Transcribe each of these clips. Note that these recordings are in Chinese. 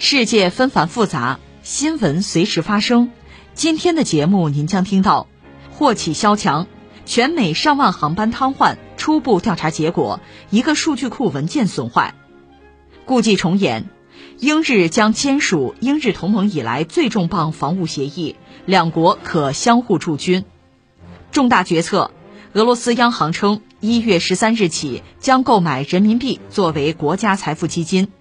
世界纷繁复杂，新闻随时发生。今天的节目您将听到：祸起萧墙，全美上万航班瘫痪，初步调查结果，一个数据库文件损坏；故伎重演。英日将签署英日同盟以来最重磅防务协议，两国可相互驻军。重大决策：俄罗斯央行称，一月十三日起将购买人民币作为国家财富基金。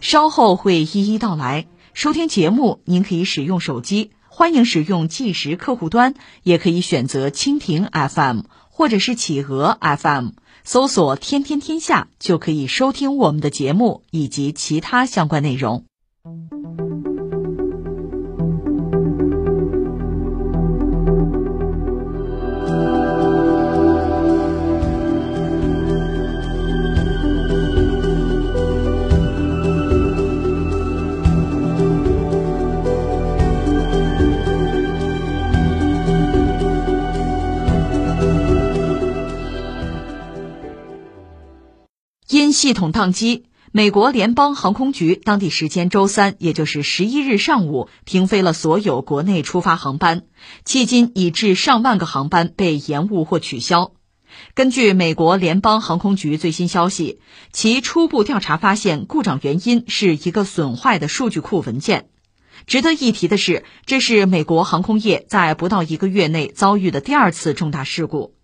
稍后会一一道来。收听节目，您可以使用手机，欢迎使用计时客户端，也可以选择蜻蜓 FM 或者是企鹅 FM。搜索“天天天下”就可以收听我们的节目以及其他相关内容。系统宕机，美国联邦航空局当地时间周三，也就是十一日上午，停飞了所有国内出发航班，迄今已致上万个航班被延误或取消。根据美国联邦航空局最新消息，其初步调查发现，故障原因是一个损坏的数据库文件。值得一提的是，这是美国航空业在不到一个月内遭遇的第二次重大事故。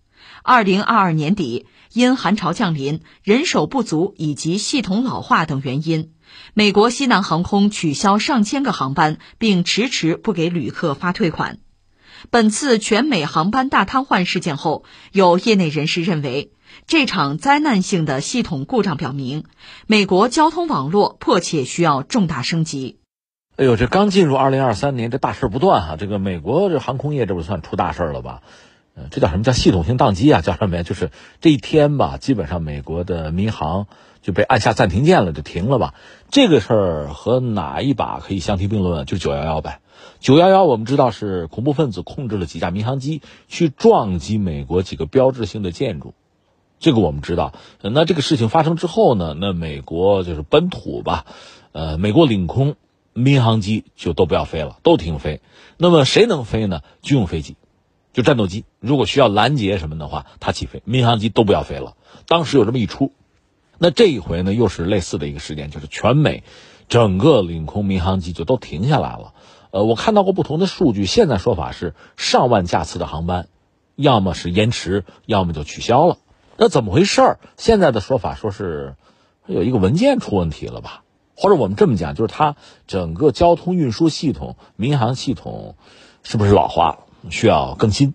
二零二二年底，因寒潮降临、人手不足以及系统老化等原因，美国西南航空取消上千个航班，并迟迟不给旅客发退款。本次全美航班大瘫痪事件后，有业内人士认为，这场灾难性的系统故障表明，美国交通网络迫切需要重大升级。哎呦，这刚进入二零二三年，这大事不断哈！这个美国这航空业，这不算出大事了吧？这叫什么叫系统性宕机啊？叫什么呀？就是这一天吧，基本上美国的民航就被按下暂停键了，就停了吧。这个事儿和哪一把可以相提并论？就九幺幺呗。九幺幺我们知道是恐怖分子控制了几架民航机去撞击美国几个标志性的建筑，这个我们知道。那这个事情发生之后呢？那美国就是本土吧，呃，美国领空民航机就都不要飞了，都停飞。那么谁能飞呢？军用飞机。就战斗机，如果需要拦截什么的话，它起飞；民航机都不要飞了。当时有这么一出，那这一回呢，又是类似的一个事件，就是全美整个领空民航机就都停下来了。呃，我看到过不同的数据，现在说法是上万架次的航班，要么是延迟，要么就取消了。那怎么回事儿？现在的说法说是有一个文件出问题了吧？或者我们这么讲，就是它整个交通运输系统、民航系统是不是老化了？需要更新，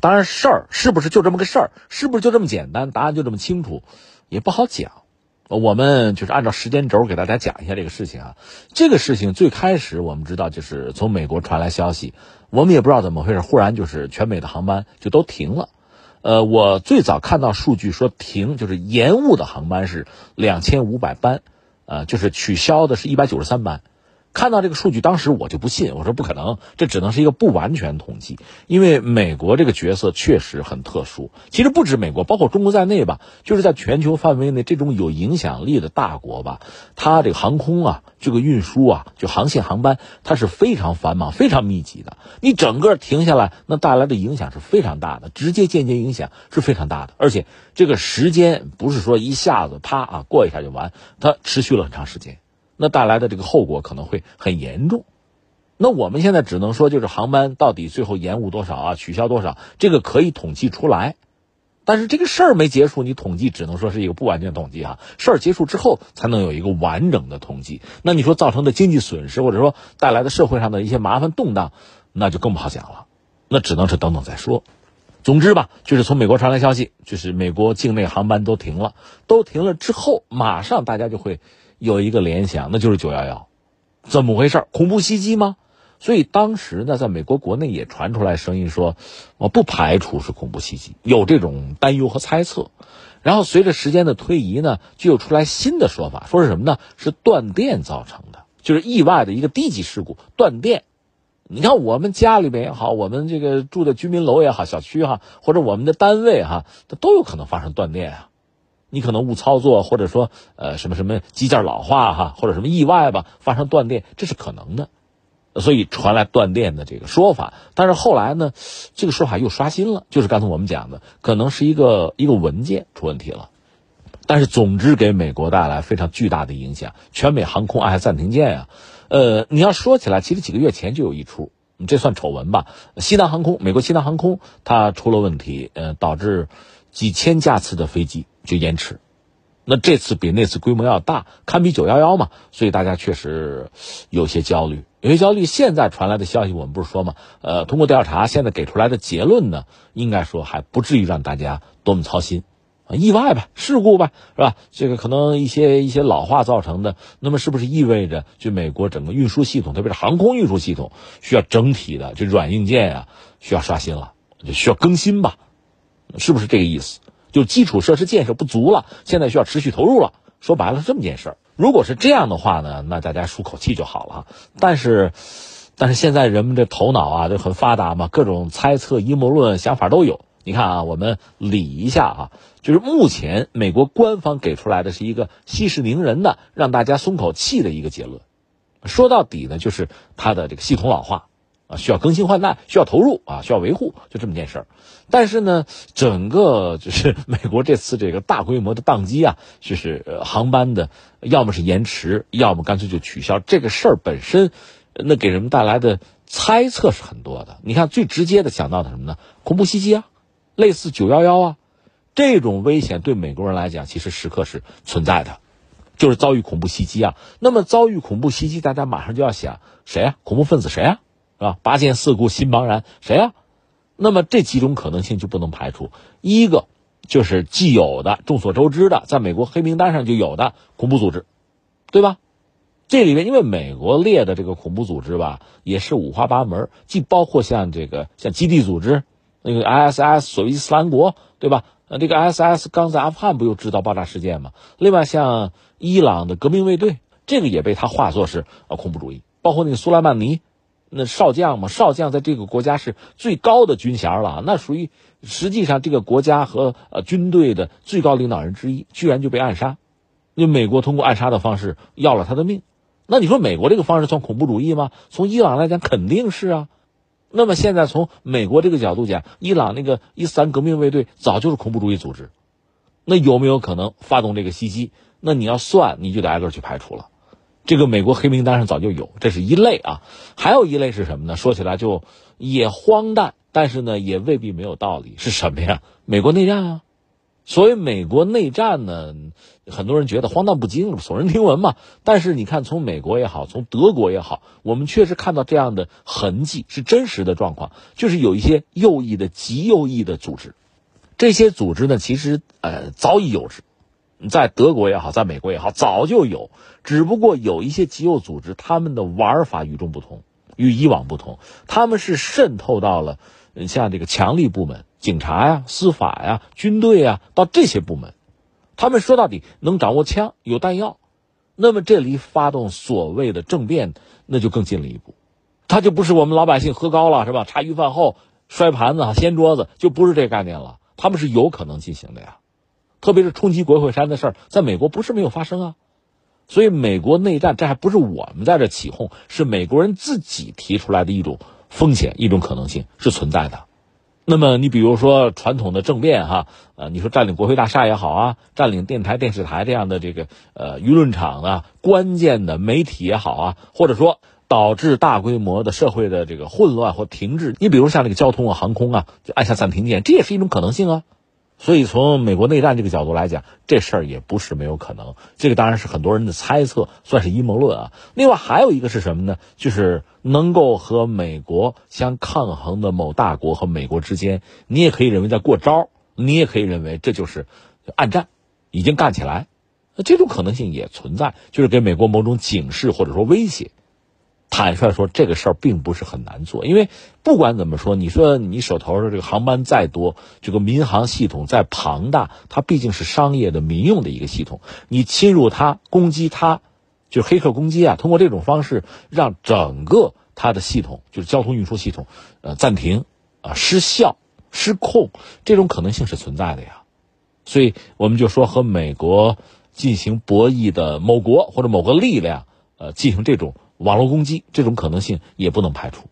当然事儿是不是就这么个事儿，是不是就这么简单？答案就这么清楚，也不好讲。我们就是按照时间轴给大家讲一下这个事情啊。这个事情最开始我们知道就是从美国传来消息，我们也不知道怎么回事，忽然就是全美的航班就都停了。呃，我最早看到数据说停就是延误的航班是两千五百班，呃，就是取消的是一百九十三班。看到这个数据，当时我就不信，我说不可能，这只能是一个不完全统计，因为美国这个角色确实很特殊。其实不止美国，包括中国在内吧，就是在全球范围内这种有影响力的大国吧，它这个航空啊，这个运输啊，就航线航班，它是非常繁忙、非常密集的。你整个停下来，那带来的影响是非常大的，直接、间接影响是非常大的。而且这个时间不是说一下子啪啊过一下就完，它持续了很长时间。那带来的这个后果可能会很严重。那我们现在只能说，就是航班到底最后延误多少啊，取消多少，这个可以统计出来。但是这个事儿没结束，你统计只能说是一个不完全统计啊。事儿结束之后才能有一个完整的统计。那你说造成的经济损失，或者说带来的社会上的一些麻烦动荡，那就更不好讲了。那只能是等等再说。总之吧，就是从美国传来消息，就是美国境内航班都停了，都停了之后，马上大家就会。有一个联想，那就是九幺幺，怎么回事？恐怖袭击吗？所以当时呢，在美国国内也传出来声音说，我不排除是恐怖袭击，有这种担忧和猜测。然后随着时间的推移呢，就又出来新的说法，说是什么呢？是断电造成的，就是意外的一个低级事故，断电。你看我们家里边也好，我们这个住的居民楼也好，小区哈，或者我们的单位哈，它都有可能发生断电啊。你可能误操作，或者说呃什么什么机件老化哈，或者什么意外吧，发生断电，这是可能的。所以传来断电的这个说法，但是后来呢，这个说法又刷新了，就是刚才我们讲的，可能是一个一个文件出问题了。但是总之给美国带来非常巨大的影响，全美航空按下暂停键呀。呃，你要说起来，其实几个月前就有一出，这算丑闻吧？西南航空，美国西南航空它出了问题，呃，导致几千架次的飞机就延迟。那这次比那次规模要大，堪比九幺幺嘛，所以大家确实有些焦虑，有些焦虑。现在传来的消息，我们不是说嘛，呃，通过调查，现在给出来的结论呢，应该说还不至于让大家多么操心，意外吧，事故吧，是吧？这个可能一些一些老化造成的，那么是不是意味着就美国整个运输系统，特别是航空运输系统，需要整体的这软硬件啊，需要刷新了，就需要更新吧？是不是这个意思？就基础设施建设不足了，现在需要持续投入了。说白了是这么件事儿。如果是这样的话呢，那大家舒口气就好了。但是，但是现在人们的头脑啊就很发达嘛，各种猜测、阴谋论想法都有。你看啊，我们理一下啊，就是目前美国官方给出来的是一个息事宁人的，让大家松口气的一个结论。说到底呢，就是它的这个系统老化。需要更新换代，需要投入啊，需要维护，就这么件事儿。但是呢，整个就是 美国这次这个大规模的宕机啊，就是航班的要么是延迟，要么干脆就取消。这个事儿本身，那给人们带来的猜测是很多的。你看，最直接的想到的什么呢？恐怖袭击啊，类似九幺幺啊，这种危险对美国人来讲，其实时刻是存在的，就是遭遇恐怖袭击啊。那么遭遇恐怖袭击，大家马上就要想谁啊？恐怖分子谁啊？是吧？八件四顾心茫然，谁呀？那么这几种可能性就不能排除。一个就是既有的、众所周知的，在美国黑名单上就有的恐怖组织，对吧？这里面因为美国列的这个恐怖组织吧，也是五花八门，既包括像这个像基地组织，那个 ISIS 所谓伊斯兰国，对吧？呃，这个 ISIS 刚在阿富汗不又制造爆炸事件吗？另外像伊朗的革命卫队，这个也被他化作是呃恐怖主义，包括那个苏莱曼尼。那少将嘛，少将在这个国家是最高的军衔了，那属于实际上这个国家和呃军队的最高领导人之一，居然就被暗杀，那美国通过暗杀的方式要了他的命，那你说美国这个方式算恐怖主义吗？从伊朗来讲肯定是啊，那么现在从美国这个角度讲，伊朗那个伊斯兰革命卫队早就是恐怖主义组织，那有没有可能发动这个袭击？那你要算，你就得挨个去排除了。这个美国黑名单上早就有，这是一类啊，还有一类是什么呢？说起来就也荒诞，但是呢也未必没有道理。是什么呀？美国内战啊！所以美国内战呢，很多人觉得荒诞不经，耸人听闻嘛。但是你看，从美国也好，从德国也好，我们确实看到这样的痕迹，是真实的状况，就是有一些右翼的极右翼的组织，这些组织呢，其实呃早已有之。在德国也好，在美国也好，早就有，只不过有一些极右组织，他们的玩法与众不同，与以往不同，他们是渗透到了像这个强力部门、警察呀、司法呀、军队呀，到这些部门，他们说到底能掌握枪、有弹药，那么这离发动所谓的政变，那就更近了一步，他就不是我们老百姓喝高了是吧？茶余饭后摔盘子、掀桌子，就不是这概念了，他们是有可能进行的呀。特别是冲击国会山的事儿，在美国不是没有发生啊，所以美国内战这还不是我们在这起哄，是美国人自己提出来的一种风险，一种可能性是存在的。那么你比如说传统的政变哈，呃，你说占领国会大厦也好啊，占领电台、电视台这样的这个呃舆论场啊，关键的媒体也好啊，或者说导致大规模的社会的这个混乱或停滞，你比如像这个交通啊、航空啊，就按下暂停键，这也是一种可能性啊。所以，从美国内战这个角度来讲，这事儿也不是没有可能。这个当然是很多人的猜测，算是阴谋论啊。另外还有一个是什么呢？就是能够和美国相抗衡的某大国和美国之间，你也可以认为在过招，你也可以认为这就是暗战，已经干起来。那这种可能性也存在，就是给美国某种警示或者说威胁。坦率说，这个事儿并不是很难做，因为不管怎么说，你说你手头的这个航班再多，这个民航系统再庞大，它毕竟是商业的民用的一个系统，你侵入它、攻击它，就是黑客攻击啊，通过这种方式让整个它的系统，就是交通运输系统，呃，暂停啊、失效、失控，这种可能性是存在的呀。所以我们就说和美国进行博弈的某国或者某个力量，呃，进行这种。网络攻击这种可能性也不能排除。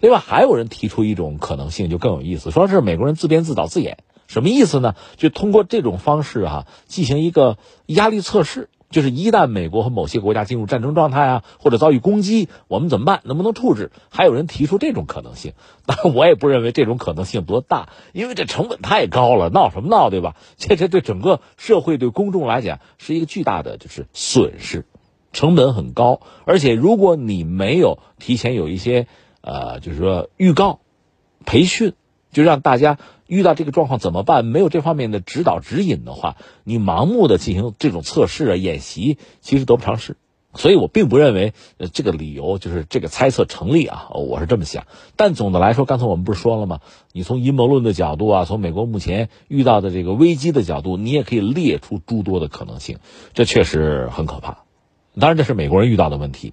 另外，还有人提出一种可能性，就更有意思，说是美国人自编自导自演，什么意思呢？就通过这种方式哈，进行一个压力测试，就是一旦美国和某些国家进入战争状态啊，或者遭遇攻击，我们怎么办？能不能处置？还有人提出这种可能性，当然我也不认为这种可能性多大，因为这成本太高了，闹什么闹，对吧？这这对整个社会对公众来讲是一个巨大的就是损失。成本很高，而且如果你没有提前有一些，呃，就是说预告、培训，就让大家遇到这个状况怎么办？没有这方面的指导指引的话，你盲目的进行这种测试啊、演习，其实得不偿失。所以我并不认为呃这个理由就是这个猜测成立啊，我是这么想。但总的来说，刚才我们不是说了吗？你从阴谋论的角度啊，从美国目前遇到的这个危机的角度，你也可以列出诸多的可能性，这确实很可怕。当然，这是美国人遇到的问题，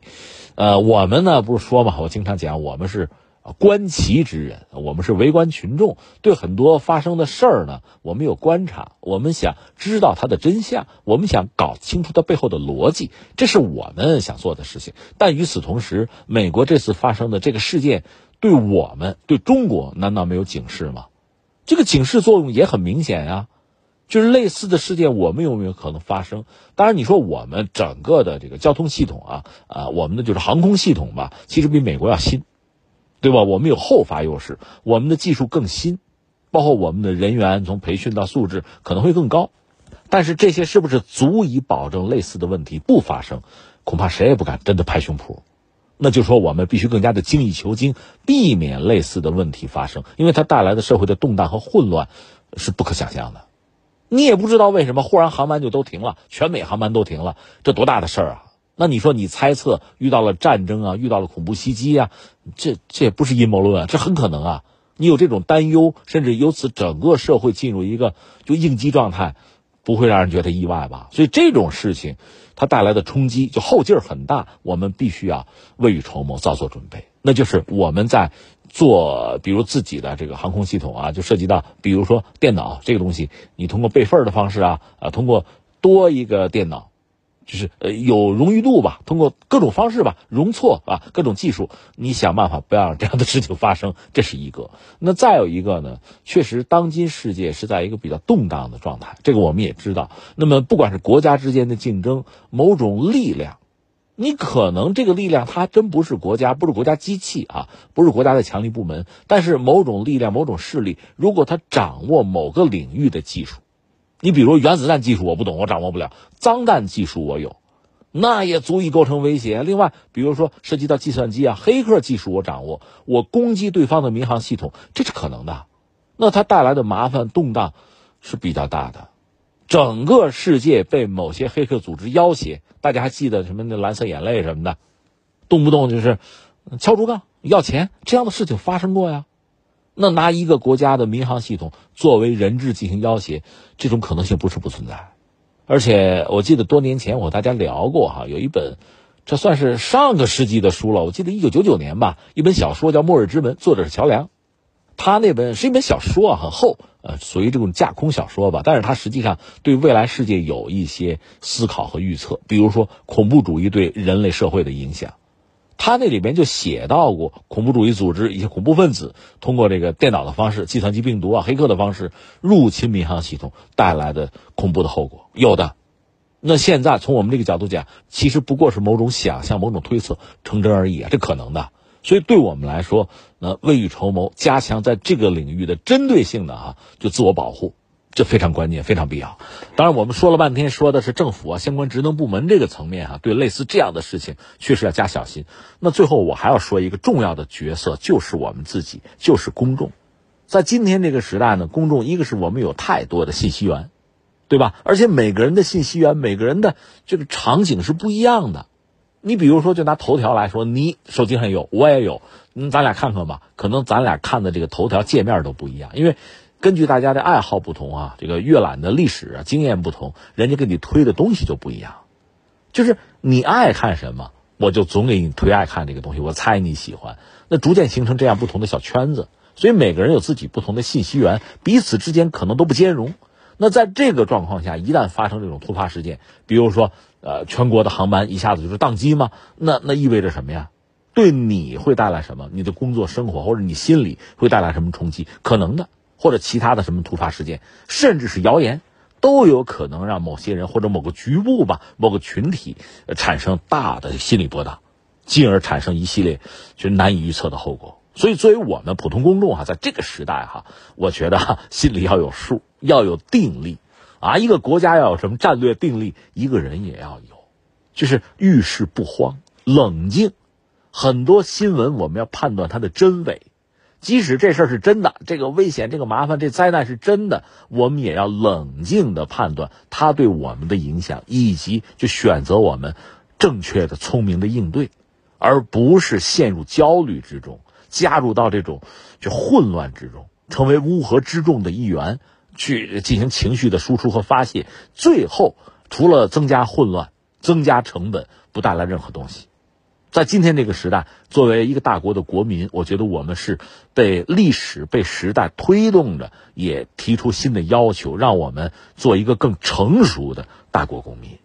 呃，我们呢不是说嘛，我经常讲，我们是观其之人，我们是围观群众，对很多发生的事儿呢，我们有观察，我们想知道它的真相，我们想搞清楚它背后的逻辑，这是我们想做的事情。但与此同时，美国这次发生的这个事件，对我们对中国难道没有警示吗？这个警示作用也很明显呀。就是类似的事件，我们有没有可能发生？当然，你说我们整个的这个交通系统啊，啊，我们的就是航空系统吧，其实比美国要新，对吧？我们有后发优势，我们的技术更新，包括我们的人员从培训到素质可能会更高。但是这些是不是足以保证类似的问题不发生？恐怕谁也不敢真的拍胸脯。那就说我们必须更加的精益求精，避免类似的问题发生，因为它带来的社会的动荡和混乱是不可想象的。你也不知道为什么忽然航班就都停了，全美航班都停了，这多大的事儿啊！那你说你猜测遇到了战争啊，遇到了恐怖袭击啊，这这也不是阴谋论啊，这很可能啊！你有这种担忧，甚至由此整个社会进入一个就应激状态，不会让人觉得意外吧？所以这种事情它带来的冲击就后劲儿很大，我们必须要未雨绸缪，早做准备。那就是我们在。做，比如自己的这个航空系统啊，就涉及到，比如说电脑这个东西，你通过备份的方式啊，啊，通过多一个电脑，就是呃有荣誉度吧，通过各种方式吧，容错啊，各种技术，你想办法不要让这样的事情发生，这是一个。那再有一个呢，确实当今世界是在一个比较动荡的状态，这个我们也知道。那么不管是国家之间的竞争，某种力量。你可能这个力量它真不是国家，不是国家机器啊，不是国家的强力部门，但是某种力量、某种势力，如果他掌握某个领域的技术，你比如原子弹技术我不懂，我掌握不了；脏弹技术我有，那也足以构成威胁。另外，比如说涉及到计算机啊、黑客技术我掌握，我攻击对方的民航系统，这是可能的。那它带来的麻烦动荡是比较大的。整个世界被某些黑客组织要挟，大家还记得什么那蓝色眼泪什么的，动不动就是敲竹杠要钱，这样的事情发生过呀。那拿一个国家的民航系统作为人质进行要挟，这种可能性不是不存在。而且我记得多年前我和大家聊过哈，有一本，这算是上个世纪的书了。我记得一九九九年吧，一本小说叫《末日之门》，作者是乔梁。他那本是一本小说啊，很厚，呃，属于这种架空小说吧。但是它实际上对未来世界有一些思考和预测，比如说恐怖主义对人类社会的影响。他那里边就写到过恐怖主义组织一些恐怖分子通过这个电脑的方式、计算机病毒啊、黑客的方式入侵民航系统带来的恐怖的后果，有的。那现在从我们这个角度讲，其实不过是某种想象、某种推测成真而已啊，这可能的。所以，对我们来说，那未雨绸缪，加强在这个领域的针对性的啊，就自我保护，这非常关键，非常必要。当然，我们说了半天，说的是政府啊，相关职能部门这个层面啊，对类似这样的事情，确实要加小心。那最后，我还要说一个重要的角色，就是我们自己，就是公众。在今天这个时代呢，公众一个是我们有太多的信息源，对吧？而且每个人的信息源，每个人的这个场景是不一样的。你比如说，就拿头条来说，你手机上有，我也有，嗯，咱俩看看吧。可能咱俩看的这个头条界面都不一样，因为根据大家的爱好不同啊，这个阅览的历史啊经验不同，人家给你推的东西就不一样。就是你爱看什么，我就总给你推爱看这个东西。我猜你喜欢，那逐渐形成这样不同的小圈子。所以每个人有自己不同的信息源，彼此之间可能都不兼容。那在这个状况下，一旦发生这种突发事件，比如说。呃，全国的航班一下子就是宕机吗？那那意味着什么呀？对你会带来什么？你的工作生活或者你心里会带来什么冲击？可能的，或者其他的什么突发事件，甚至是谣言，都有可能让某些人或者某个局部吧、某个群体产生大的心理波荡，进而产生一系列就难以预测的后果。所以，作为我们普通公众哈，在这个时代哈，我觉得心里要有数，要有定力。啊，一个国家要有什么战略定力，一个人也要有，就是遇事不慌，冷静。很多新闻我们要判断它的真伪，即使这事儿是真的，这个危险、这个麻烦、这灾难是真的，我们也要冷静的判断它对我们的影响，以及就选择我们正确的、聪明的应对，而不是陷入焦虑之中，加入到这种就混乱之中，成为乌合之众的一员。去进行情绪的输出和发泄，最后除了增加混乱、增加成本，不带来任何东西。在今天这个时代，作为一个大国的国民，我觉得我们是被历史、被时代推动着，也提出新的要求，让我们做一个更成熟的大国公民。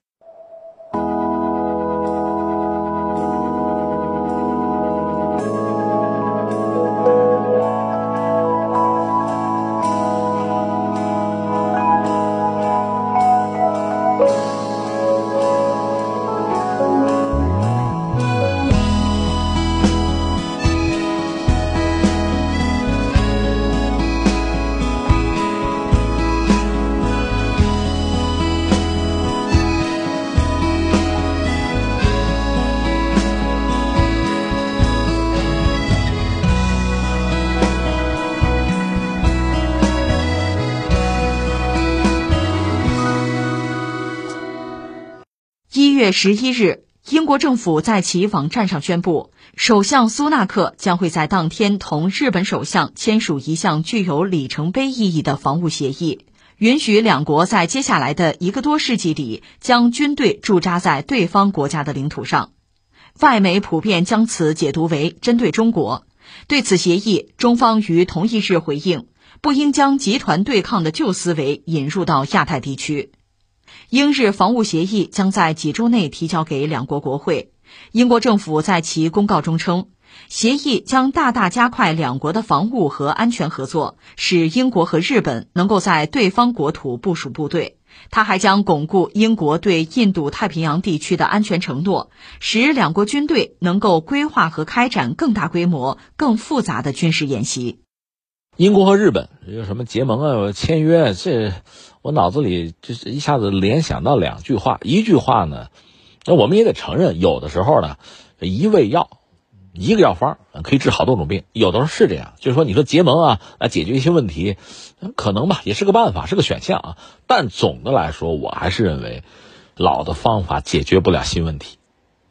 十一日，英国政府在其网站上宣布，首相苏纳克将会在当天同日本首相签署一项具有里程碑意义的防务协议，允许两国在接下来的一个多世纪里将军队驻扎在对方国家的领土上。外媒普遍将此解读为针对中国。对此协议，中方于同一日回应，不应将集团对抗的旧思维引入到亚太地区。英日防务协议将在几周内提交给两国国会。英国政府在其公告中称，协议将大大加快两国的防务和安全合作，使英国和日本能够在对方国土部署部队。它还将巩固英国对印度太平洋地区的安全承诺，使两国军队能够规划和开展更大规模、更复杂的军事演习。英国和日本有什么结盟啊、签约？这我脑子里就是一下子联想到两句话。一句话呢，那我们也得承认，有的时候呢，一味药，一个药方可以治好多种病。有的时候是这样，就是说，你说结盟啊，来解决一些问题，可能吧，也是个办法，是个选项啊。但总的来说，我还是认为，老的方法解决不了新问题。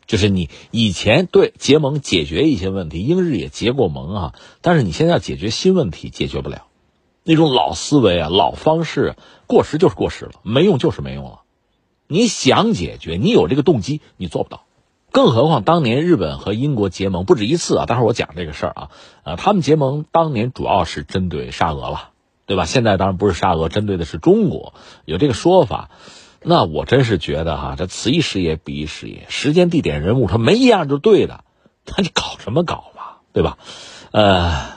就是你以前对结盟解决一些问题，英日也结过盟啊，但是你现在要解决新问题，解决不了。那种老思维啊，老方式过时就是过时了，没用就是没用了。你想解决，你有这个动机，你做不到。更何况当年日本和英国结盟不止一次啊，待会儿我讲这个事儿啊，呃，他们结盟当年主要是针对沙俄了，对吧？现在当然不是沙俄，针对的是中国，有这个说法。那我真是觉得哈，这此一时也彼一时也，时间、地点、人物，他没一样就对的，那你搞什么搞嘛，对吧？呃，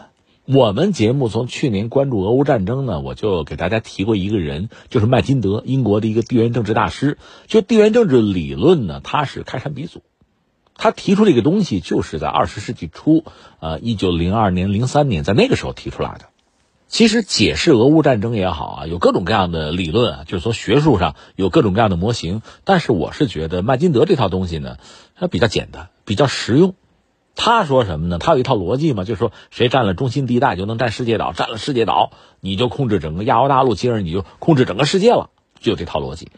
我们节目从去年关注俄乌战争呢，我就给大家提过一个人，就是麦金德，英国的一个地缘政治大师。就地缘政治理论呢，他是开山鼻祖，他提出这个东西就是在二十世纪初，呃，一九零二年、零三年，在那个时候提出来的。其实解释俄乌战争也好啊，有各种各样的理论啊，就是说学术上有各种各样的模型。但是我是觉得麦金德这套东西呢，它比较简单，比较实用。他说什么呢？他有一套逻辑嘛，就是说谁占了中心地带就能占世界岛，占了世界岛你就控制整个亚欧大陆，接着你就控制整个世界了，就有这套逻辑。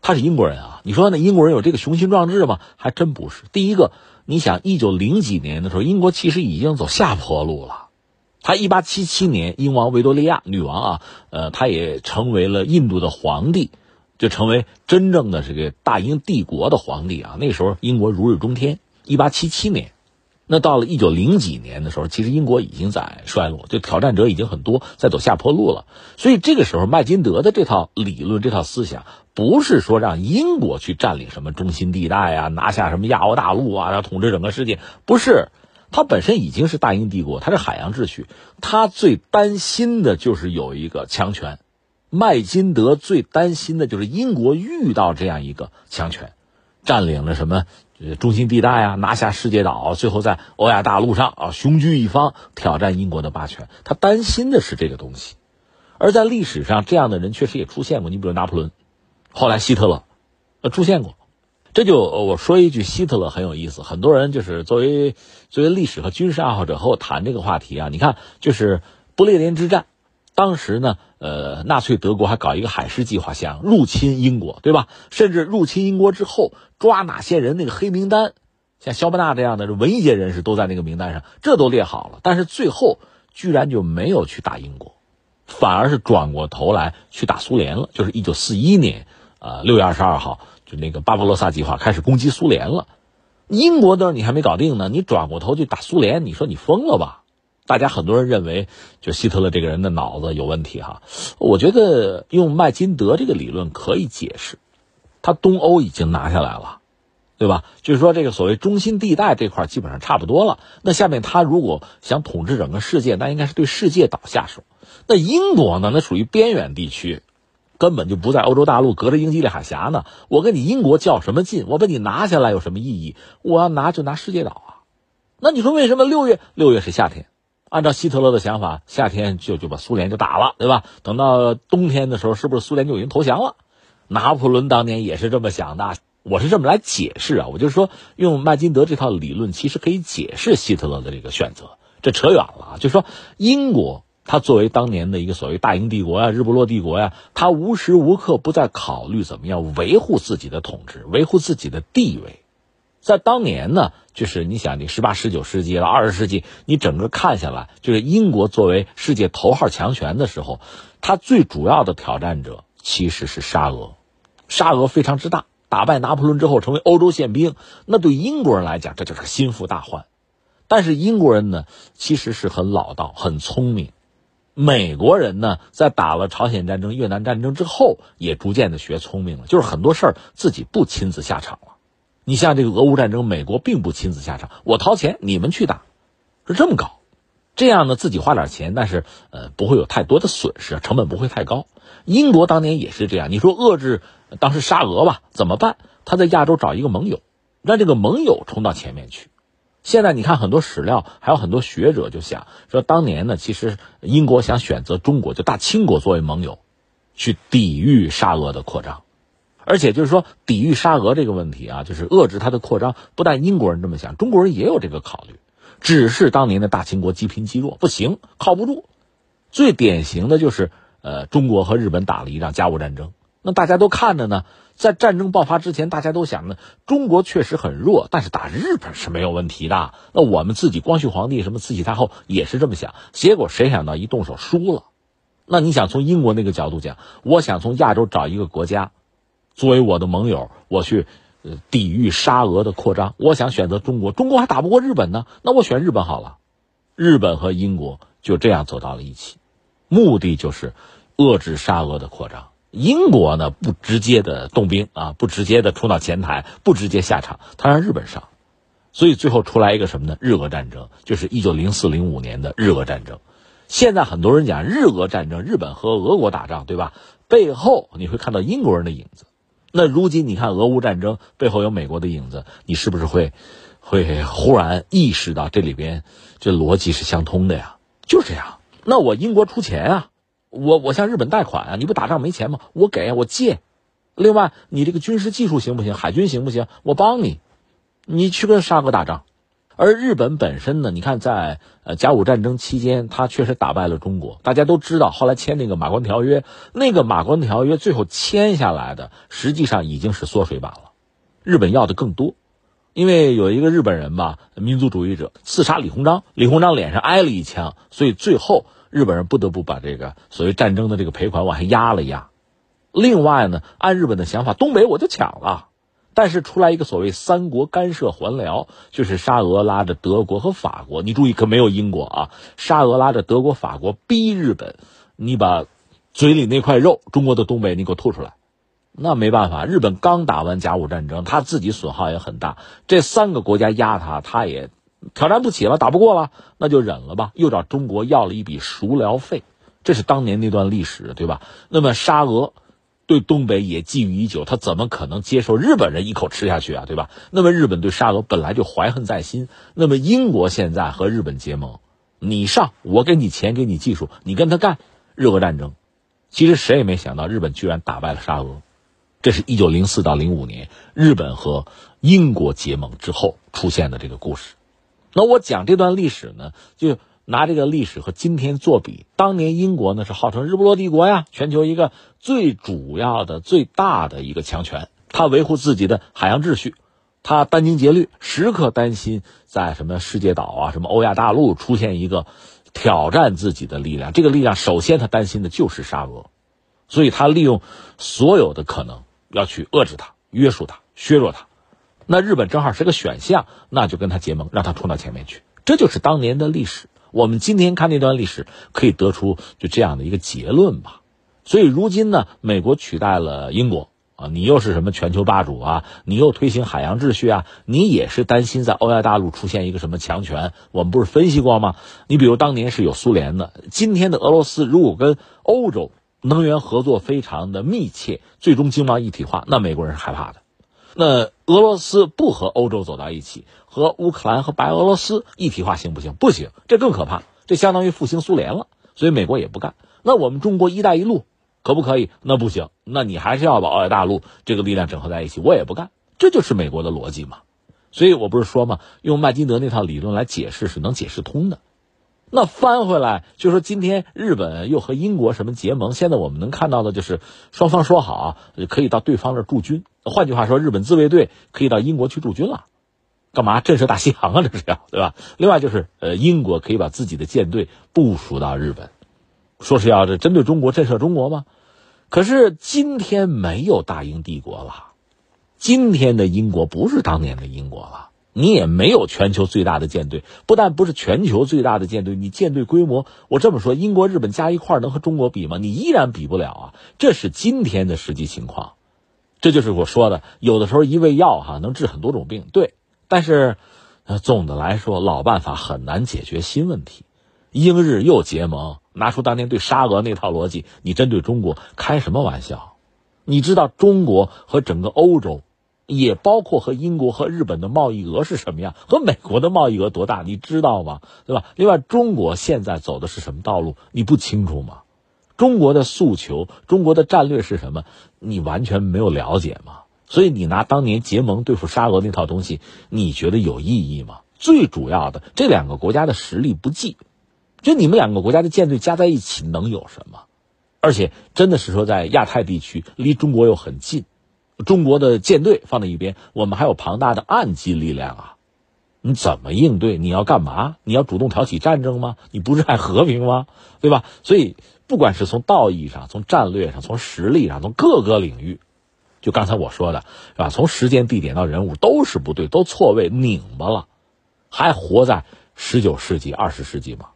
他是英国人啊。你说那英国人有这个雄心壮志吗？还真不是。第一个，你想一九零几年的时候，英国其实已经走下坡路了。他一八七七年，英王维多利亚女王啊，呃，他也成为了印度的皇帝，就成为真正的这个大英帝国的皇帝啊。那时候英国如日中天。一八七七年。那到了一九零几年的时候，其实英国已经在衰落，就挑战者已经很多，在走下坡路了。所以这个时候，麦金德的这套理论、这套思想，不是说让英国去占领什么中心地带啊，拿下什么亚欧大陆啊，要统治整个世界，不是。他本身已经是大英帝国，他是海洋秩序，他最担心的就是有一个强权。麦金德最担心的就是英国遇到这样一个强权，占领了什么？中心地带啊，拿下世界岛，最后在欧亚大陆上啊雄踞一方，挑战英国的霸权。他担心的是这个东西，而在历史上，这样的人确实也出现过。你比如拿破仑，后来希特勒，呃，出现过。这就我说一句，希特勒很有意思。很多人就是作为作为历史和军事爱好者和我谈这个话题啊。你看，就是不列颠之战。当时呢，呃，纳粹德国还搞一个海狮计划，想入侵英国，对吧？甚至入侵英国之后抓哪些人，那个黑名单，像肖伯纳这样的文艺界人士都在那个名单上，这都列好了。但是最后居然就没有去打英国，反而是转过头来去打苏联了。就是一九四一年，啊，六月二十二号，就那个巴巴罗萨计划开始攻击苏联了。英国的你还没搞定呢，你转过头去打苏联，你说你疯了吧？大家很多人认为，就希特勒这个人的脑子有问题哈。我觉得用麦金德这个理论可以解释，他东欧已经拿下来了，对吧？就是说这个所谓中心地带这块基本上差不多了。那下面他如果想统治整个世界，那应该是对世界岛下手。那英国呢？那属于边远地区，根本就不在欧洲大陆，隔着英吉利海峡呢。我跟你英国较什么劲？我把你拿下来有什么意义？我要拿就拿世界岛啊。那你说为什么六月？六月是夏天。按照希特勒的想法，夏天就就把苏联就打了，对吧？等到冬天的时候，是不是苏联就已经投降了？拿破仑当年也是这么想的。我是这么来解释啊，我就是说，用麦金德这套理论，其实可以解释希特勒的这个选择。这扯远了啊，就说，英国它作为当年的一个所谓大英帝国呀、日不落帝国呀，它无时无刻不在考虑怎么样维护自己的统治，维护自己的地位。在当年呢，就是你想，你十八、十九世纪了，二十世纪，你整个看下来，就是英国作为世界头号强权的时候，它最主要的挑战者其实是沙俄，沙俄非常之大，打败拿破仑之后成为欧洲宪兵，那对英国人来讲，这就是个心腹大患。但是英国人呢，其实是很老道、很聪明，美国人呢，在打了朝鲜战争、越南战争之后，也逐渐的学聪明了，就是很多事儿自己不亲自下场了。你像这个俄乌战争，美国并不亲自下场，我掏钱，你们去打，是这么搞，这样呢自己花点钱，但是呃不会有太多的损失，成本不会太高。英国当年也是这样，你说遏制当时沙俄吧，怎么办？他在亚洲找一个盟友，让这个盟友冲到前面去。现在你看很多史料，还有很多学者就想说，当年呢，其实英国想选择中国，就大清国作为盟友，去抵御沙俄的扩张。而且就是说，抵御沙俄这个问题啊，就是遏制它的扩张。不但英国人这么想，中国人也有这个考虑。只是当年的大清国积贫积弱，不行，靠不住。最典型的就是，呃，中国和日本打了一场甲午战争。那大家都看着呢，在战争爆发之前，大家都想呢，中国确实很弱，但是打日本是没有问题的。那我们自己光绪皇帝、什么慈禧太后也是这么想。结果谁想到一动手输了。那你想从英国那个角度讲，我想从亚洲找一个国家。作为我的盟友，我去呃抵御沙俄的扩张。我想选择中国，中国还打不过日本呢，那我选日本好了。日本和英国就这样走到了一起，目的就是遏制沙俄的扩张。英国呢不直接的动兵啊，不直接的冲到前台，不直接下场，他让日本上。所以最后出来一个什么呢？日俄战争，就是一九零四零五年的日俄战争。现在很多人讲日俄战争，日本和俄国打仗，对吧？背后你会看到英国人的影子。那如今你看俄乌战争背后有美国的影子，你是不是会，会忽然意识到这里边这逻辑是相通的呀？就这样。那我英国出钱啊，我我向日本贷款啊，你不打仗没钱吗？我给我借。另外，你这个军事技术行不行？海军行不行？我帮你，你去跟沙俄打仗。而日本本身呢，你看在呃甲午战争期间，他确实打败了中国。大家都知道，后来签那个马关条约，那个马关条约最后签下来的，实际上已经是缩水版了。日本要的更多，因为有一个日本人吧，民族主义者刺杀李鸿章，李鸿章脸上挨了一枪，所以最后日本人不得不把这个所谓战争的这个赔款往下压了压。另外呢，按日本的想法，东北我就抢了。但是出来一个所谓三国干涉还辽，就是沙俄拉着德国和法国，你注意可没有英国啊，沙俄拉着德国、法国逼日本，你把嘴里那块肉，中国的东北你给我吐出来，那没办法，日本刚打完甲午战争，他自己损耗也很大，这三个国家压他，他也挑战不起了，打不过了，那就忍了吧，又找中国要了一笔赎辽费，这是当年那段历史，对吧？那么沙俄。对东北也觊觎已久，他怎么可能接受日本人一口吃下去啊？对吧？那么日本对沙俄本来就怀恨在心，那么英国现在和日本结盟，你上我给你钱给你技术，你跟他干日俄战争。其实谁也没想到日本居然打败了沙俄，这是一九零四到零五年日本和英国结盟之后出现的这个故事。那我讲这段历史呢，就。拿这个历史和今天作比，当年英国呢是号称日不落帝国呀，全球一个最主要的、最大的一个强权，他维护自己的海洋秩序，他殚精竭虑，时刻担心在什么世界岛啊、什么欧亚大陆出现一个挑战自己的力量。这个力量首先他担心的就是沙俄，所以他利用所有的可能要去遏制他、约束他、削弱他。那日本正好是个选项，那就跟他结盟，让他冲到前面去。这就是当年的历史。我们今天看那段历史，可以得出就这样的一个结论吧。所以如今呢，美国取代了英国啊，你又是什么全球霸主啊？你又推行海洋秩序啊？你也是担心在欧亚大陆出现一个什么强权？我们不是分析过吗？你比如当年是有苏联的，今天的俄罗斯如果跟欧洲能源合作非常的密切，最终经贸一体化，那美国人是害怕的。那俄罗斯不和欧洲走到一起，和乌克兰和白俄罗斯一体化行不行？不行，这更可怕，这相当于复兴苏联了。所以美国也不干。那我们中国“一带一路”可不可以？那不行，那你还是要把欧亚大陆这个力量整合在一起，我也不干。这就是美国的逻辑嘛。所以我不是说嘛，用麦金德那套理论来解释是能解释通的。那翻回来就说，今天日本又和英国什么结盟？现在我们能看到的就是双方说好可以到对方那驻军。换句话说，日本自卫队可以到英国去驻军了，干嘛震慑大西洋啊？这是要对吧？另外就是呃，英国可以把自己的舰队部署到日本，说是要这针对中国震慑中国吗？可是今天没有大英帝国了，今天的英国不是当年的英国了。你也没有全球最大的舰队，不但不是全球最大的舰队，你舰队规模，我这么说，英国、日本加一块能和中国比吗？你依然比不了啊！这是今天的实际情况，这就是我说的，有的时候一味药哈能治很多种病，对，但是，呃，总的来说，老办法很难解决新问题。英日又结盟，拿出当年对沙俄那套逻辑，你针对中国开什么玩笑？你知道中国和整个欧洲？也包括和英国和日本的贸易额是什么样，和美国的贸易额多大，你知道吗？对吧？另外，中国现在走的是什么道路，你不清楚吗？中国的诉求，中国的战略是什么？你完全没有了解吗？所以，你拿当年结盟对付沙俄那套东西，你觉得有意义吗？最主要的，这两个国家的实力不济，就你们两个国家的舰队加在一起能有什么？而且，真的是说在亚太地区，离中国又很近。中国的舰队放在一边，我们还有庞大的岸基力量啊！你怎么应对？你要干嘛？你要主动挑起战争吗？你不是爱和平吗？对吧？所以，不管是从道义上、从战略上、从实力上、从各个领域，就刚才我说的，是吧？从时间、地点到人物都是不对，都错位、拧巴了，还活在十九世纪、二十世纪吗？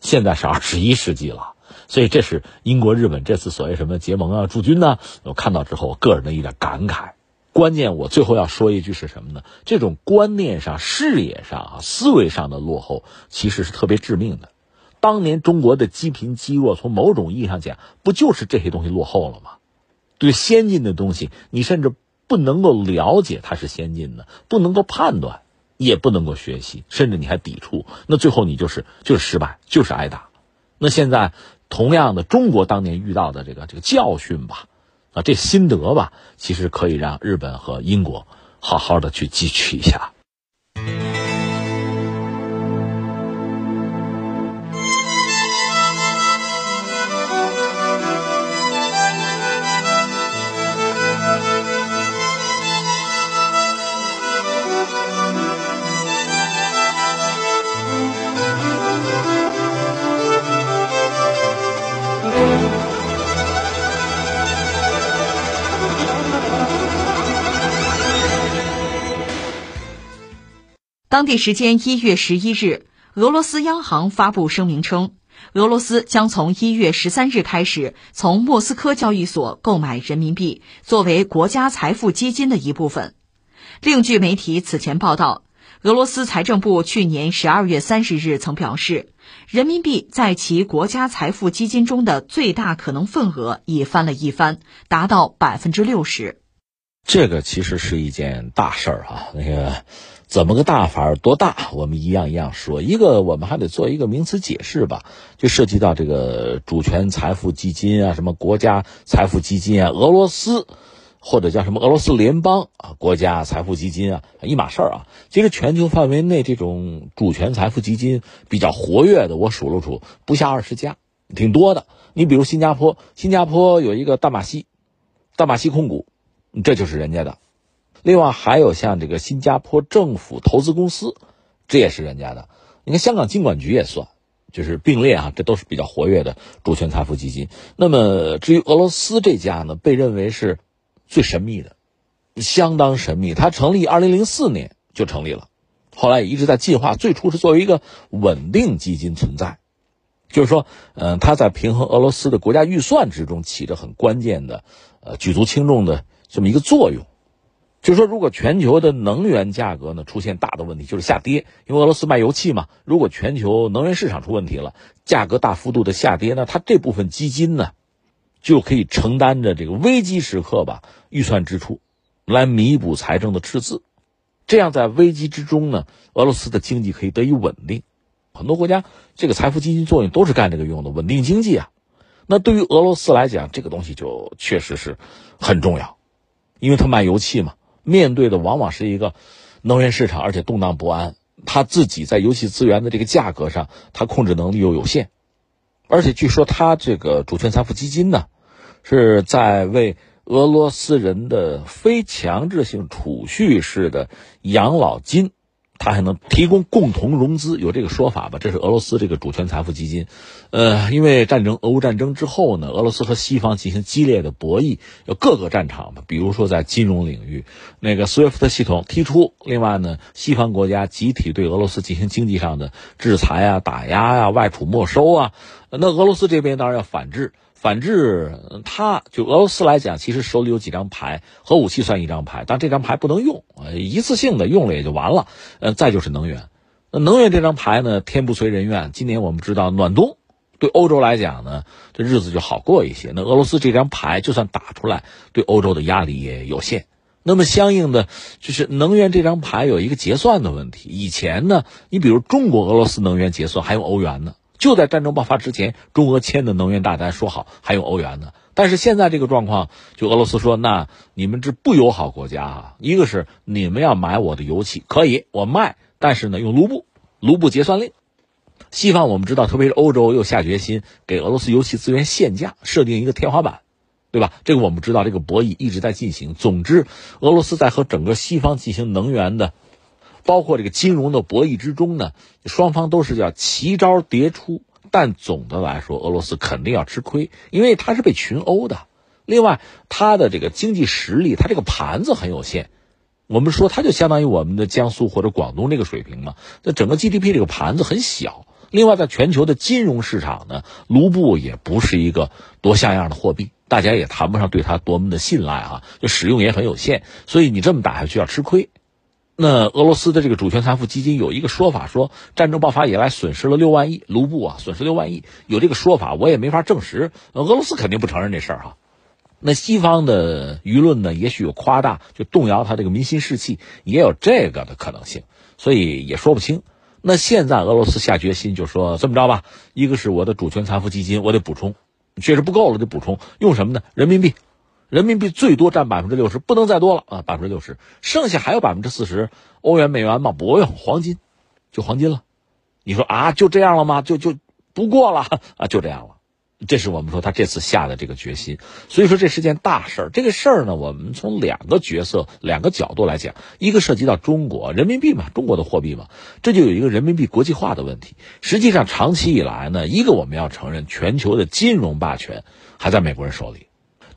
现在是二十一世纪了。所以这是英国、日本这次所谓什么结盟啊、驻军呢？我看到之后，我个人的一点感慨。关键我最后要说一句是什么呢？这种观念上、视野上啊、思维上的落后，其实是特别致命的。当年中国的积贫积弱，从某种意义上讲，不就是这些东西落后了吗？对先进的东西，你甚至不能够了解它是先进的，不能够判断，也不能够学习，甚至你还抵触，那最后你就是就是失败，就是挨打。那现在。同样的，中国当年遇到的这个这个教训吧，啊，这心得吧，其实可以让日本和英国好好的去汲取一下。当地时间一月十一日，俄罗斯央行发布声明称，俄罗斯将从一月十三日开始从莫斯科交易所购买人民币，作为国家财富基金的一部分。另据媒体此前报道，俄罗斯财政部去年十二月三十日曾表示，人民币在其国家财富基金中的最大可能份额已翻了一番，达到百分之六十。这个其实是一件大事儿啊！那个怎么个大法儿？多大？我们一样一样说。一个，我们还得做一个名词解释吧，就涉及到这个主权财富基金啊，什么国家财富基金啊，俄罗斯。或者叫什么俄罗斯联邦啊国家财富基金啊一码事儿啊。其实全球范围内这种主权财富基金比较活跃的，我数了数，不下二十家，挺多的。你比如新加坡，新加坡有一个大马西，大马西控股，这就是人家的。另外还有像这个新加坡政府投资公司，这也是人家的。你看香港金管局也算，就是并列啊，这都是比较活跃的主权财富基金。那么至于俄罗斯这家呢，被认为是。最神秘的，相当神秘。它成立二零零四年就成立了，后来也一直在进化。最初是作为一个稳定基金存在，就是说，嗯，它在平衡俄罗斯的国家预算之中起着很关键的、呃举足轻重的这么一个作用。就说，如果全球的能源价格呢出现大的问题，就是下跌，因为俄罗斯卖油气嘛。如果全球能源市场出问题了，价格大幅度的下跌，那它这部分基金呢？就可以承担着这个危机时刻吧预算支出，来弥补财政的赤字，这样在危机之中呢，俄罗斯的经济可以得以稳定。很多国家这个财富基金作用都是干这个用的，稳定经济啊。那对于俄罗斯来讲，这个东西就确实是很重要，因为它卖油气嘛，面对的往往是一个能源市场，而且动荡不安，他自己在油气资源的这个价格上，他控制能力又有限，而且据说他这个主权财富基金呢。是在为俄罗斯人的非强制性储蓄式的养老金，它还能提供共同融资，有这个说法吧？这是俄罗斯这个主权财富基金。呃，因为战争，俄乌战争之后呢，俄罗斯和西方进行激烈的博弈，有各个战场吧。比如说在金融领域，那个 SWIFT 系统提出，另外呢，西方国家集体对俄罗斯进行经济上的制裁啊、打压啊、外储没收啊，那俄罗斯这边当然要反制。反制，他就俄罗斯来讲，其实手里有几张牌，核武器算一张牌，但这张牌不能用，呃，一次性的用了也就完了。呃，再就是能源，那能源这张牌呢，天不随人愿。今年我们知道暖冬，对欧洲来讲呢，这日子就好过一些。那俄罗斯这张牌就算打出来，对欧洲的压力也有限。那么相应的，就是能源这张牌有一个结算的问题。以前呢，你比如中国俄罗斯能源结算还用欧元呢。就在战争爆发之前，中俄签的能源大单说好还用欧元呢。但是现在这个状况，就俄罗斯说，那你们这不友好国家啊，一个是你们要买我的油气，可以我卖，但是呢用卢布，卢布结算令。西方我们知道，特别是欧洲又下决心给俄罗斯油气资源限价，设定一个天花板，对吧？这个我们知道，这个博弈一直在进行。总之，俄罗斯在和整个西方进行能源的。包括这个金融的博弈之中呢，双方都是叫奇招迭出，但总的来说，俄罗斯肯定要吃亏，因为它是被群殴的。另外，它的这个经济实力，它这个盘子很有限。我们说，它就相当于我们的江苏或者广东这个水平嘛。那整个 GDP 这个盘子很小。另外，在全球的金融市场呢，卢布也不是一个多像样的货币，大家也谈不上对它多么的信赖啊，就使用也很有限。所以你这么打下去要吃亏。那俄罗斯的这个主权财富基金有一个说法，说战争爆发以来损失了六万亿卢布啊，损失六万亿，有这个说法，我也没法证实。俄罗斯肯定不承认这事儿哈。那西方的舆论呢，也许有夸大，就动摇他这个民心士气，也有这个的可能性，所以也说不清。那现在俄罗斯下决心就说这么着吧，一个是我的主权财富基金，我得补充，确实不够了，得补充，用什么呢？人民币。人民币最多占百分之六十，不能再多了啊！百分之六十，剩下还有百分之四十，欧元、美元嘛，不用黄金，就黄金了。你说啊，就这样了吗？就就不过了 啊，就这样了。这是我们说他这次下的这个决心。所以说这是件大事儿。这个事儿呢，我们从两个角色、两个角度来讲，一个涉及到中国人民币嘛，中国的货币嘛，这就有一个人民币国际化的问题。实际上，长期以来呢，一个我们要承认，全球的金融霸权还在美国人手里。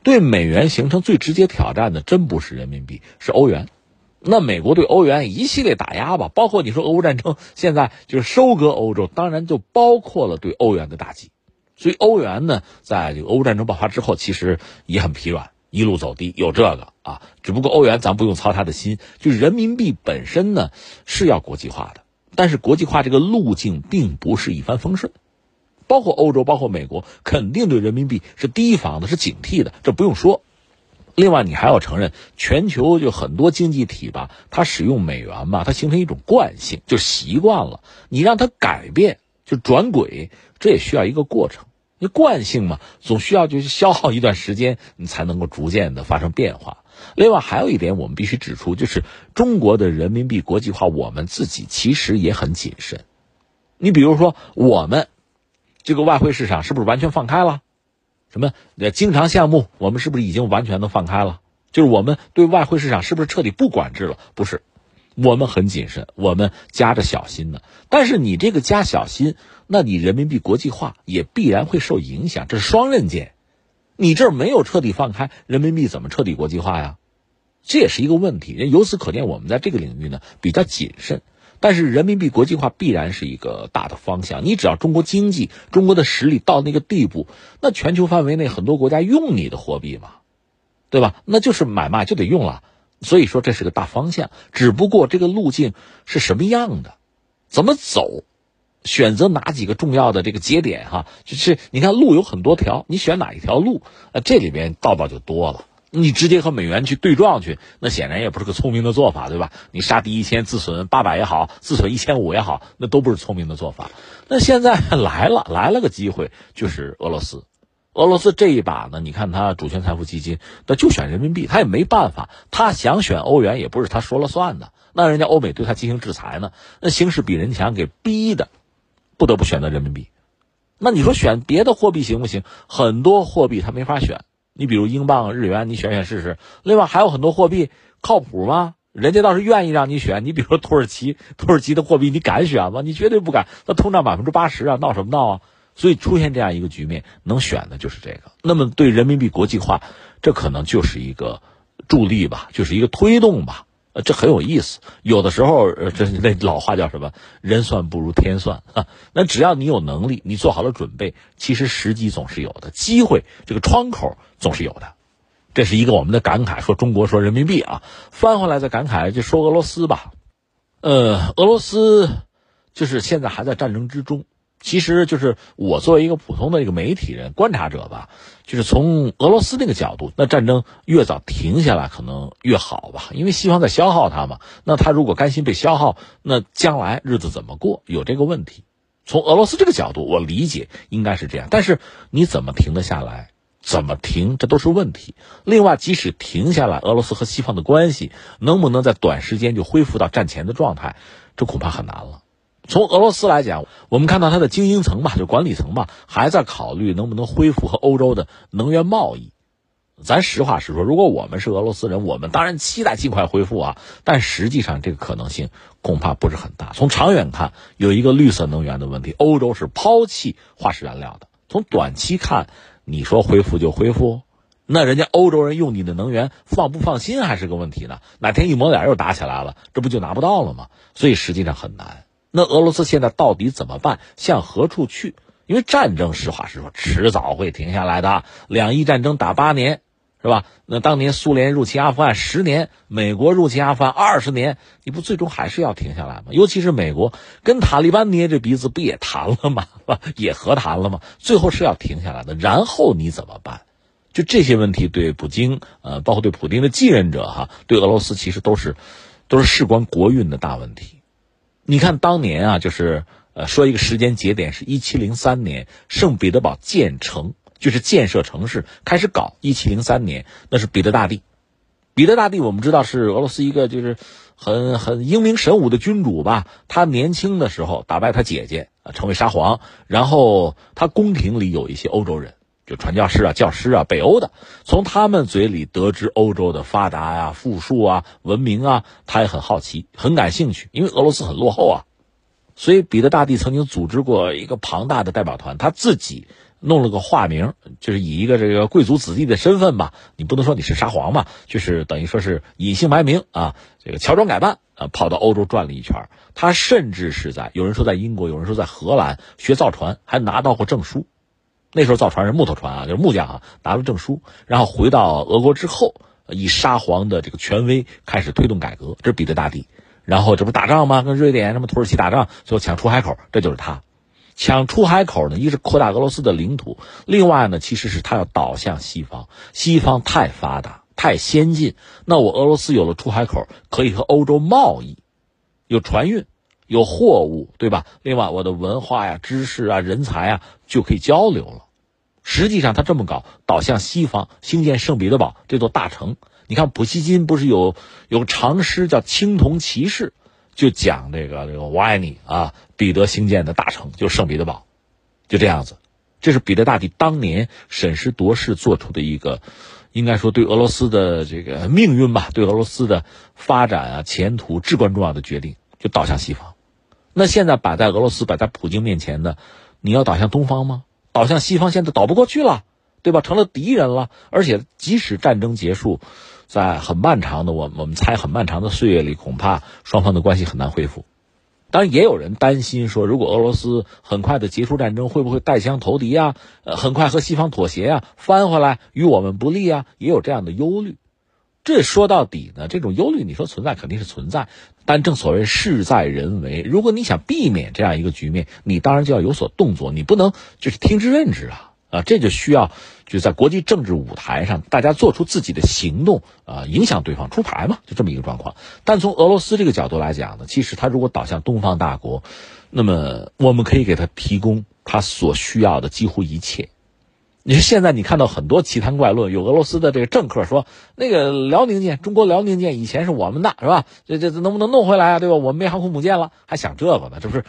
对美元形成最直接挑战的，真不是人民币，是欧元。那美国对欧元一系列打压吧，包括你说俄乌战争，现在就是收割欧洲，当然就包括了对欧元的打击。所以欧元呢，在这个俄乌战争爆发之后，其实也很疲软，一路走低，有这个啊。只不过欧元咱不用操他的心，就人民币本身呢是要国际化的，但是国际化这个路径并不是一帆风顺。包括欧洲，包括美国，肯定对人民币是提防的，是警惕的，这不用说。另外，你还要承认，全球就很多经济体吧，它使用美元嘛，它形成一种惯性，就习惯了。你让它改变，就转轨，这也需要一个过程。你惯性嘛，总需要就是消耗一段时间，你才能够逐渐的发生变化。另外，还有一点我们必须指出，就是中国的人民币国际化，我们自己其实也很谨慎。你比如说，我们这个外汇市场是不是完全放开了？什么？经常项目我们是不是已经完全的放开了？就是我们对外汇市场是不是彻底不管制了？不是，我们很谨慎，我们加着小心呢。但是你这个加小心，那你人民币国际化也必然会受影响，这是双刃剑。你这儿没有彻底放开，人民币怎么彻底国际化呀？这也是一个问题。由此可见，我们在这个领域呢比较谨慎。但是人民币国际化必然是一个大的方向。你只要中国经济、中国的实力到那个地步，那全球范围内很多国家用你的货币嘛，对吧？那就是买卖就得用了。所以说这是个大方向，只不过这个路径是什么样的，怎么走，选择哪几个重要的这个节点哈，就是你看路有很多条，你选哪一条路，呃，这里边道道就多了。你直接和美元去对撞去，那显然也不是个聪明的做法，对吧？你杀敌一千，自损八百也好，自损一千五也好，那都不是聪明的做法。那现在来了，来了个机会，就是俄罗斯。俄罗斯这一把呢，你看他主权财富基金，他就选人民币，他也没办法。他想选欧元，也不是他说了算的。那人家欧美对他进行制裁呢，那形势比人强，给逼的，不得不选择人民币。那你说选别的货币行不行？很多货币他没法选。你比如英镑、日元，你选选试试。另外还有很多货币靠谱吗？人家倒是愿意让你选。你比如说土耳其，土耳其的货币你敢选吗？你绝对不敢。那通胀百分之八十啊，闹什么闹啊？所以出现这样一个局面，能选的就是这个。那么对人民币国际化，这可能就是一个助力吧，就是一个推动吧。这很有意思。有的时候，这那老话叫什么？人算不如天算啊。那只要你有能力，你做好了准备，其实时机总是有的，机会这个窗口总是有的。这是一个我们的感慨。说中国，说人民币啊，翻回来再感慨，就说俄罗斯吧。呃，俄罗斯就是现在还在战争之中。其实就是我作为一个普通的一个媒体人、观察者吧，就是从俄罗斯那个角度，那战争越早停下来可能越好吧，因为西方在消耗它嘛。那他如果甘心被消耗，那将来日子怎么过？有这个问题。从俄罗斯这个角度，我理解应该是这样。但是你怎么停得下来？怎么停？这都是问题。另外，即使停下来，俄罗斯和西方的关系能不能在短时间就恢复到战前的状态？这恐怕很难了。从俄罗斯来讲，我们看到它的精英层吧，就管理层吧，还在考虑能不能恢复和欧洲的能源贸易。咱实话实说，如果我们是俄罗斯人，我们当然期待尽快恢复啊。但实际上，这个可能性恐怕不是很大。从长远看，有一个绿色能源的问题，欧洲是抛弃化石燃料的。从短期看，你说恢复就恢复，那人家欧洲人用你的能源放不放心还是个问题呢？哪天一抹脸又打起来了，这不就拿不到了吗？所以实际上很难。那俄罗斯现在到底怎么办？向何处去？因为战争，实话实说，迟早会停下来的。两伊战争打八年，是吧？那当年苏联入侵阿富汗十年，美国入侵阿富汗二十年，你不最终还是要停下来吗？尤其是美国跟塔利班捏着鼻子不也谈了吗？也和谈了吗？最后是要停下来的。然后你怎么办？就这些问题，对普京，呃，包括对普京的继任者，哈，对俄罗斯其实都是，都是事关国运的大问题。你看，当年啊，就是呃，说一个时间节点是一七零三年，圣彼得堡建成，就是建设城市开始搞。一七零三年，那是彼得大帝。彼得大帝，我们知道是俄罗斯一个就是很很英明神武的君主吧。他年轻的时候打败他姐姐，成为沙皇。然后他宫廷里有一些欧洲人。就传教士啊、教师啊，北欧的，从他们嘴里得知欧洲的发达呀、富庶啊、文明啊，他也很好奇、很感兴趣。因为俄罗斯很落后啊，所以彼得大帝曾经组织过一个庞大的代表团，他自己弄了个化名，就是以一个这个贵族子弟的身份吧，你不能说你是沙皇嘛，就是等于说是隐姓埋名啊，这个乔装改扮啊，跑到欧洲转了一圈。他甚至是在有人说在英国，有人说在荷兰学造船，还拿到过证书。那时候造船是木头船啊，就是木匠啊，拿了证书，然后回到俄国之后，以沙皇的这个权威开始推动改革。这是彼得大帝，然后这不打仗吗？跟瑞典什么土耳其打仗，最后抢出海口，这就是他。抢出海口呢，一是扩大俄罗斯的领土，另外呢，其实是他要倒向西方。西方太发达、太先进，那我俄罗斯有了出海口，可以和欧洲贸易，有船运，有货物，对吧？另外，我的文化呀、知识啊、人才啊，就可以交流了。实际上，他这么搞，倒向西方，兴建圣彼得堡这座大城。你看，普希金不是有有长诗叫《青铜骑士》。就讲这个这个我爱你啊，彼得兴建的大城就圣彼得堡，就这样子，这是彼得大帝当年审时度势做出的一个，应该说对俄罗斯的这个命运吧，对俄罗斯的发展啊前途至关重要的决定，就倒向西方。那现在摆在俄罗斯摆在普京面前的，你要倒向东方吗？倒向西方现在倒不过去了，对吧？成了敌人了，而且即使战争结束。在很漫长的我我们猜很漫长的岁月里，恐怕双方的关系很难恢复。当然，也有人担心说，如果俄罗斯很快的结束战争，会不会带枪投敌啊？呃，很快和西方妥协啊，翻回来与我们不利啊？也有这样的忧虑。这说到底呢，这种忧虑你说存在肯定是存在，但正所谓事在人为。如果你想避免这样一个局面，你当然就要有所动作，你不能就是听之任之啊。啊，这就需要就在国际政治舞台上，大家做出自己的行动啊，影响对方出牌嘛，就这么一个状况。但从俄罗斯这个角度来讲呢，其实他如果倒向东方大国，那么我们可以给他提供他所需要的几乎一切。你说现在你看到很多奇谈怪论，有俄罗斯的这个政客说，那个辽宁舰，中国辽宁舰以前是我们的，是吧？这这能不能弄回来啊？对吧？我们没航空母舰了，还想这个呢？这不是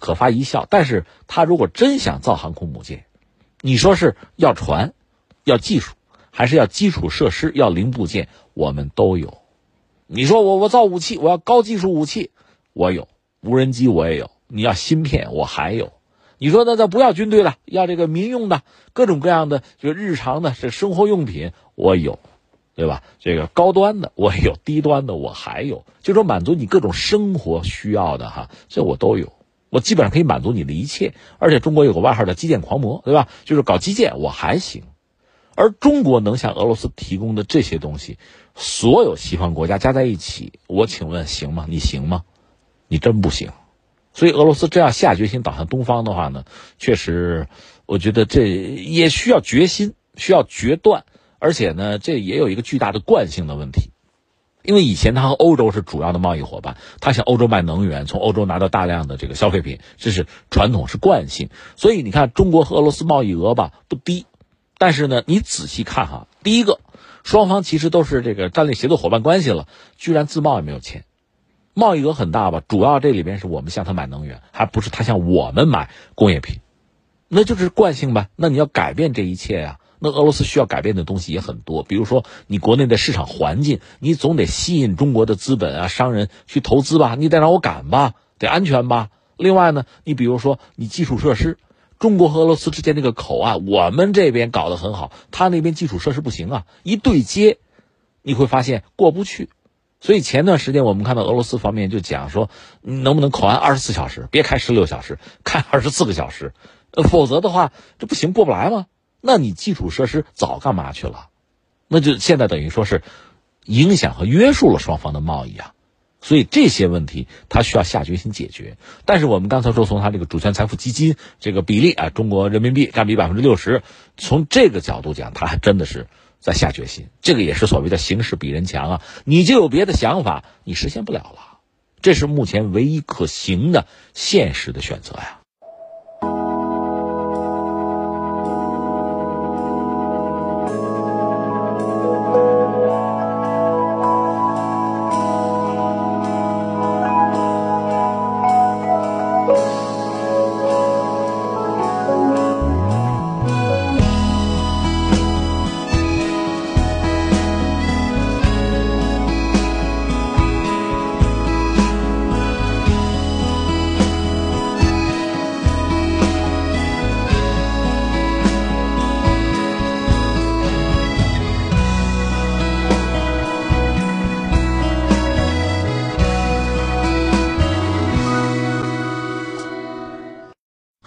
可发一笑。但是他如果真想造航空母舰，你说是要船，要技术，还是要基础设施、要零部件？我们都有。你说我我造武器，我要高技术武器，我有无人机，我也有。你要芯片，我还有。你说那咱不要军队了，要这个民用的各种各样的，就日常的这生活用品，我有，对吧？这个高端的我有，低端的我还有，就说满足你各种生活需要的哈，这我都有。我基本上可以满足你的一切，而且中国有个外号叫“基建狂魔”，对吧？就是搞基建我还行，而中国能向俄罗斯提供的这些东西，所有西方国家加在一起，我请问行吗？你行吗？你真不行。所以俄罗斯这样下决心倒向东方的话呢，确实，我觉得这也需要决心，需要决断，而且呢，这也有一个巨大的惯性的问题。因为以前他和欧洲是主要的贸易伙伴，他向欧洲卖能源，从欧洲拿到大量的这个消费品，这是传统是惯性。所以你看，中国和俄罗斯贸易额吧不低，但是呢，你仔细看哈，第一个，双方其实都是这个战略协作伙伴关系了，居然自贸也没有签，贸易额很大吧？主要这里边是我们向他买能源，还不是他向我们买工业品，那就是惯性呗。那你要改变这一切呀。那俄罗斯需要改变的东西也很多，比如说你国内的市场环境，你总得吸引中国的资本啊、商人去投资吧，你得让我敢吧，得安全吧。另外呢，你比如说你基础设施，中国和俄罗斯之间那个口岸，我们这边搞得很好，他那边基础设施不行啊，一对接，你会发现过不去。所以前段时间我们看到俄罗斯方面就讲说，能不能口岸二十四小时，别开十六小时，开二十四个小时，否则的话这不行，过不来吗？那你基础设施早干嘛去了？那就现在等于说是影响和约束了双方的贸易啊，所以这些问题他需要下决心解决。但是我们刚才说从他这个主权财富基金这个比例啊，中国人民币占比百分之六十，从这个角度讲，他还真的是在下决心。这个也是所谓的形势比人强啊，你就有别的想法，你实现不了了。这是目前唯一可行的现实的选择呀。